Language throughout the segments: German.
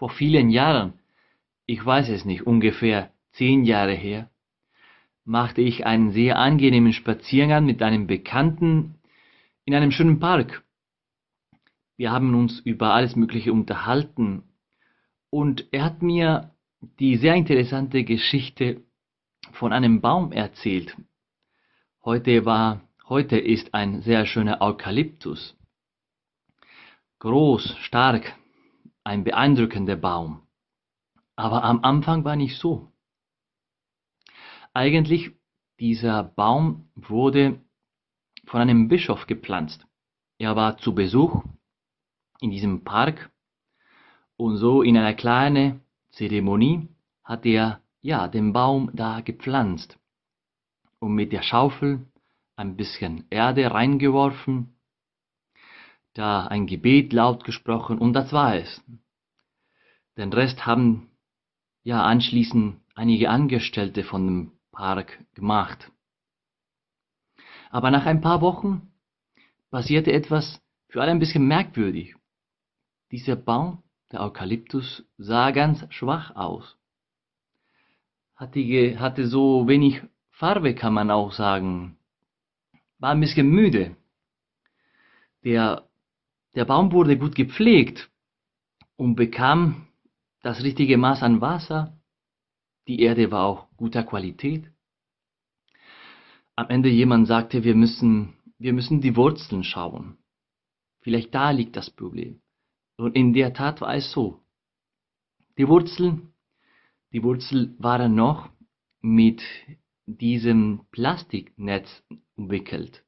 Vor vielen Jahren, ich weiß es nicht, ungefähr zehn Jahre her, machte ich einen sehr angenehmen Spaziergang mit einem Bekannten in einem schönen Park. Wir haben uns über alles Mögliche unterhalten und er hat mir die sehr interessante Geschichte von einem Baum erzählt. Heute war, heute ist ein sehr schöner Eukalyptus. Groß, stark, ein beeindruckender Baum. Aber am Anfang war nicht so. Eigentlich, dieser Baum wurde von einem Bischof gepflanzt. Er war zu Besuch in diesem Park und so in einer kleinen Zeremonie hat er ja den Baum da gepflanzt und mit der Schaufel ein bisschen Erde reingeworfen da ein Gebet laut gesprochen und das war es. Den Rest haben ja anschließend einige Angestellte von dem Park gemacht. Aber nach ein paar Wochen passierte etwas für alle ein bisschen merkwürdig. Dieser Baum, der Eukalyptus, sah ganz schwach aus. Hatte, hatte so wenig Farbe, kann man auch sagen. War ein bisschen müde. Der der Baum wurde gut gepflegt und bekam das richtige Maß an Wasser. Die Erde war auch guter Qualität. Am Ende jemand sagte, wir müssen, wir müssen die Wurzeln schauen. Vielleicht da liegt das Problem. Und in der Tat war es so. Die Wurzeln, die Wurzeln waren noch mit diesem Plastiknetz umwickelt.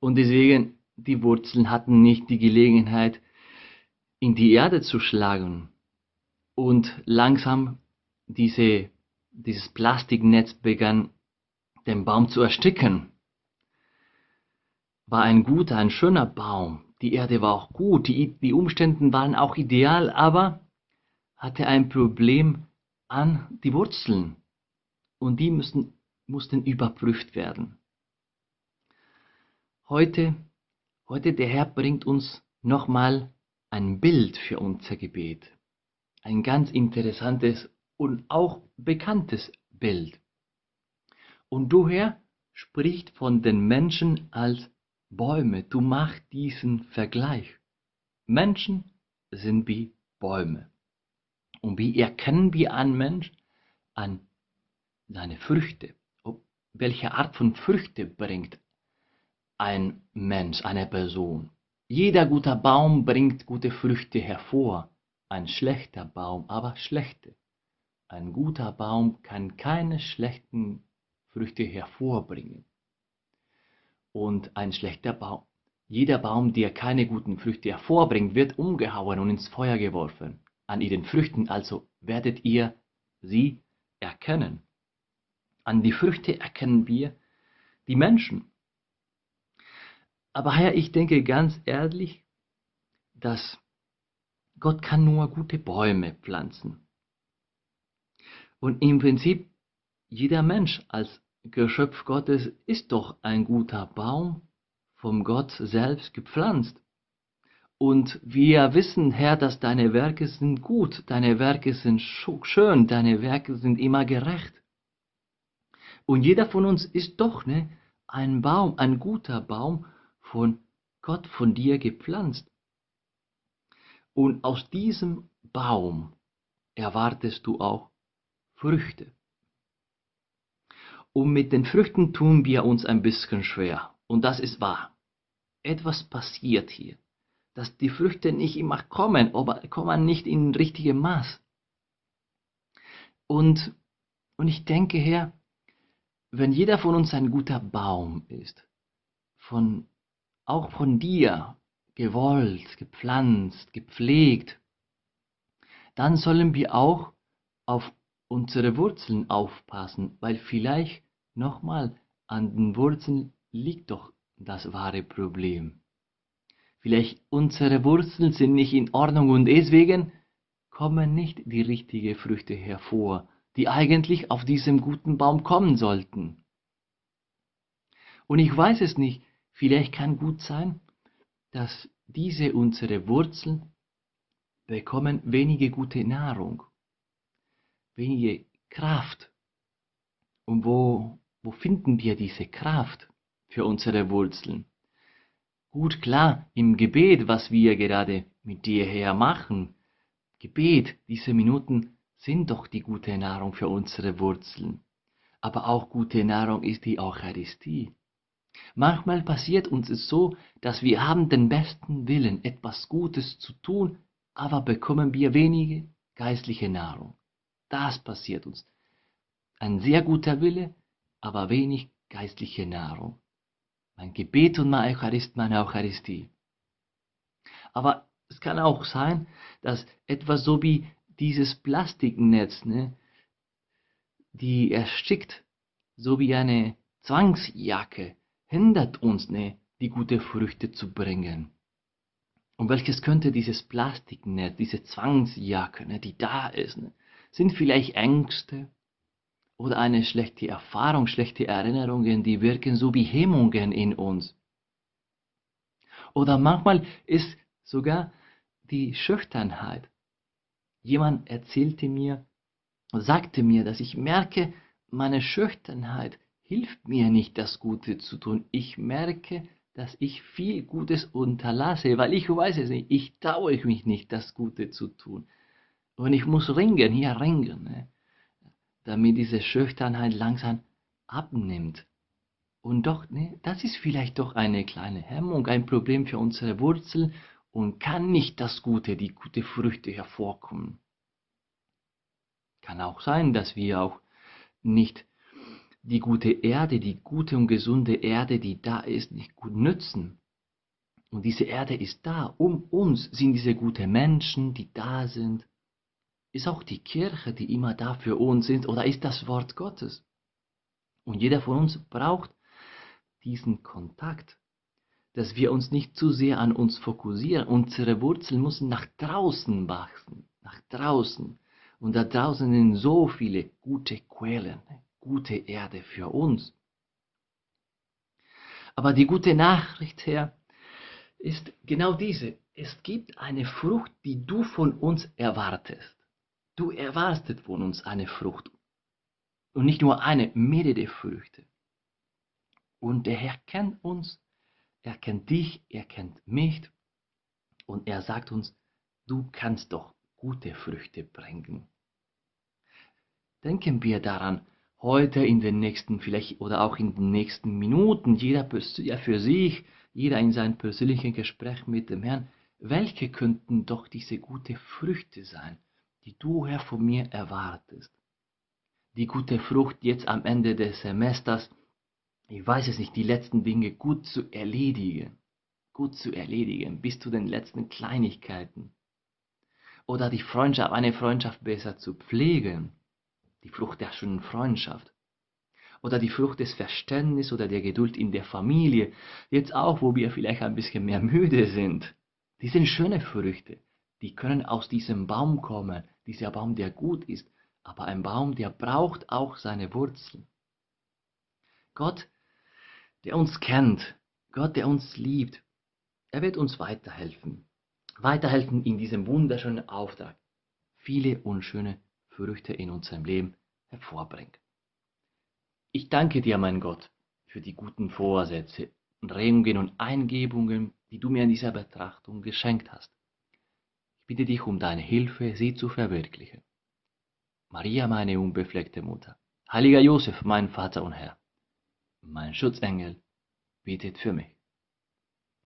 Und deswegen die Wurzeln hatten nicht die Gelegenheit, in die Erde zu schlagen und langsam diese, dieses Plastiknetz begann, den Baum zu ersticken. War ein guter, ein schöner Baum. Die Erde war auch gut, die, die Umstände waren auch ideal, aber hatte ein Problem an die Wurzeln. Und die müssen, mussten überprüft werden. Heute Heute der Herr bringt uns nochmal ein Bild für unser Gebet. Ein ganz interessantes und auch bekanntes Bild. Und du Herr spricht von den Menschen als Bäume. Du machst diesen Vergleich. Menschen sind wie Bäume. Und wie erkennen wir einen Mensch? An seine Früchte. Welche Art von Früchte bringt ein Mensch, eine Person. Jeder guter Baum bringt gute Früchte hervor, ein schlechter Baum aber schlechte. Ein guter Baum kann keine schlechten Früchte hervorbringen. Und ein schlechter Baum, jeder Baum, der keine guten Früchte hervorbringt, wird umgehauen und ins Feuer geworfen. An ihren Früchten also werdet ihr sie erkennen. An die Früchte erkennen wir die Menschen. Aber Herr, ich denke ganz ehrlich, dass Gott kann nur gute Bäume pflanzen. Und im Prinzip, jeder Mensch als Geschöpf Gottes ist doch ein guter Baum, vom Gott selbst gepflanzt. Und wir wissen, Herr, dass deine Werke sind gut, deine Werke sind schön, deine Werke sind immer gerecht. Und jeder von uns ist doch ne, ein Baum, ein guter Baum, von Gott, von dir gepflanzt. Und aus diesem Baum erwartest du auch Früchte. Und mit den Früchten tun wir uns ein bisschen schwer. Und das ist wahr. Etwas passiert hier, dass die Früchte nicht immer kommen, aber kommen nicht in richtigem Maß. Und, und ich denke, Herr, wenn jeder von uns ein guter Baum ist, von auch von dir gewollt, gepflanzt, gepflegt, dann sollen wir auch auf unsere Wurzeln aufpassen, weil vielleicht nochmal an den Wurzeln liegt doch das wahre Problem. Vielleicht unsere Wurzeln sind nicht in Ordnung und deswegen kommen nicht die richtigen Früchte hervor, die eigentlich auf diesem guten Baum kommen sollten. Und ich weiß es nicht, vielleicht kann gut sein, dass diese unsere Wurzeln bekommen wenige gute Nahrung, wenige Kraft. Und wo, wo finden wir diese Kraft für unsere Wurzeln? Gut klar, im Gebet, was wir gerade mit dir her machen. Gebet, diese Minuten sind doch die gute Nahrung für unsere Wurzeln. Aber auch gute Nahrung ist die Eucharistie. Manchmal passiert uns es so, dass wir haben den besten Willen, etwas Gutes zu tun, aber bekommen wir wenige geistliche Nahrung. Das passiert uns. Ein sehr guter Wille, aber wenig geistliche Nahrung. Mein Gebet und mein Eucharist, meine Eucharistie. Aber es kann auch sein, dass etwas so wie dieses Plastiknetz, ne, die erstickt, so wie eine Zwangsjacke, hindert uns, ne, die gute Früchte zu bringen. Und welches könnte dieses Plastiknetz, diese Zwangsjacke, ne, die da ist, ne, sind vielleicht Ängste oder eine schlechte Erfahrung, schlechte Erinnerungen, die wirken so wie Hemmungen in uns. Oder manchmal ist sogar die Schüchternheit. Jemand erzählte mir, sagte mir, dass ich merke, meine Schüchternheit hilft mir nicht, das Gute zu tun. Ich merke, dass ich viel Gutes unterlasse, weil ich weiß es nicht, ich traue mich nicht, das Gute zu tun. Und ich muss ringen, hier ringen, ne? damit diese Schüchternheit langsam abnimmt. Und doch, ne, das ist vielleicht doch eine kleine Hemmung, ein Problem für unsere Wurzel und kann nicht das Gute, die gute Früchte hervorkommen. Kann auch sein, dass wir auch nicht die gute Erde, die gute und gesunde Erde, die da ist, nicht gut nützen. Und diese Erde ist da. Um uns sind diese guten Menschen, die da sind. Ist auch die Kirche, die immer da für uns ist, oder ist das Wort Gottes? Und jeder von uns braucht diesen Kontakt, dass wir uns nicht zu sehr an uns fokussieren. Unsere Wurzeln müssen nach draußen wachsen, nach draußen. Und da draußen sind so viele gute Quellen, gute Erde für uns. Aber die gute Nachricht, Herr, ist genau diese. Es gibt eine Frucht, die du von uns erwartest. Du erwartest von uns eine Frucht. Und nicht nur eine, mehrere Früchte. Und der Herr kennt uns, er kennt dich, er kennt mich. Und er sagt uns, du kannst doch gute Früchte bringen. Denken wir daran, heute in den nächsten, vielleicht oder auch in den nächsten Minuten, jeder für sich, jeder in seinem persönlichen Gespräch mit dem Herrn, welche könnten doch diese gute Früchte sein, die du, Herr, von mir erwartest? Die gute Frucht jetzt am Ende des Semesters, ich weiß es nicht, die letzten Dinge gut zu erledigen, gut zu erledigen, bis zu den letzten Kleinigkeiten. Oder die Freundschaft, eine Freundschaft besser zu pflegen, die Frucht der schönen Freundschaft oder die Frucht des Verständnisses oder der Geduld in der Familie, jetzt auch, wo wir vielleicht ein bisschen mehr müde sind. Die sind schöne Früchte, die können aus diesem Baum kommen, dieser Baum, der gut ist, aber ein Baum, der braucht auch seine Wurzeln. Gott, der uns kennt, Gott, der uns liebt, er wird uns weiterhelfen. Weiterhelfen in diesem wunderschönen Auftrag. Viele unschöne Früchte in unserem Leben hervorbringt. Ich danke dir, mein Gott, für die guten Vorsätze, Regungen und Eingebungen, die du mir in dieser Betrachtung geschenkt hast. Ich bitte dich um deine Hilfe, sie zu verwirklichen. Maria, meine unbefleckte Mutter, heiliger Josef, mein Vater und Herr, mein Schutzengel, bittet für mich.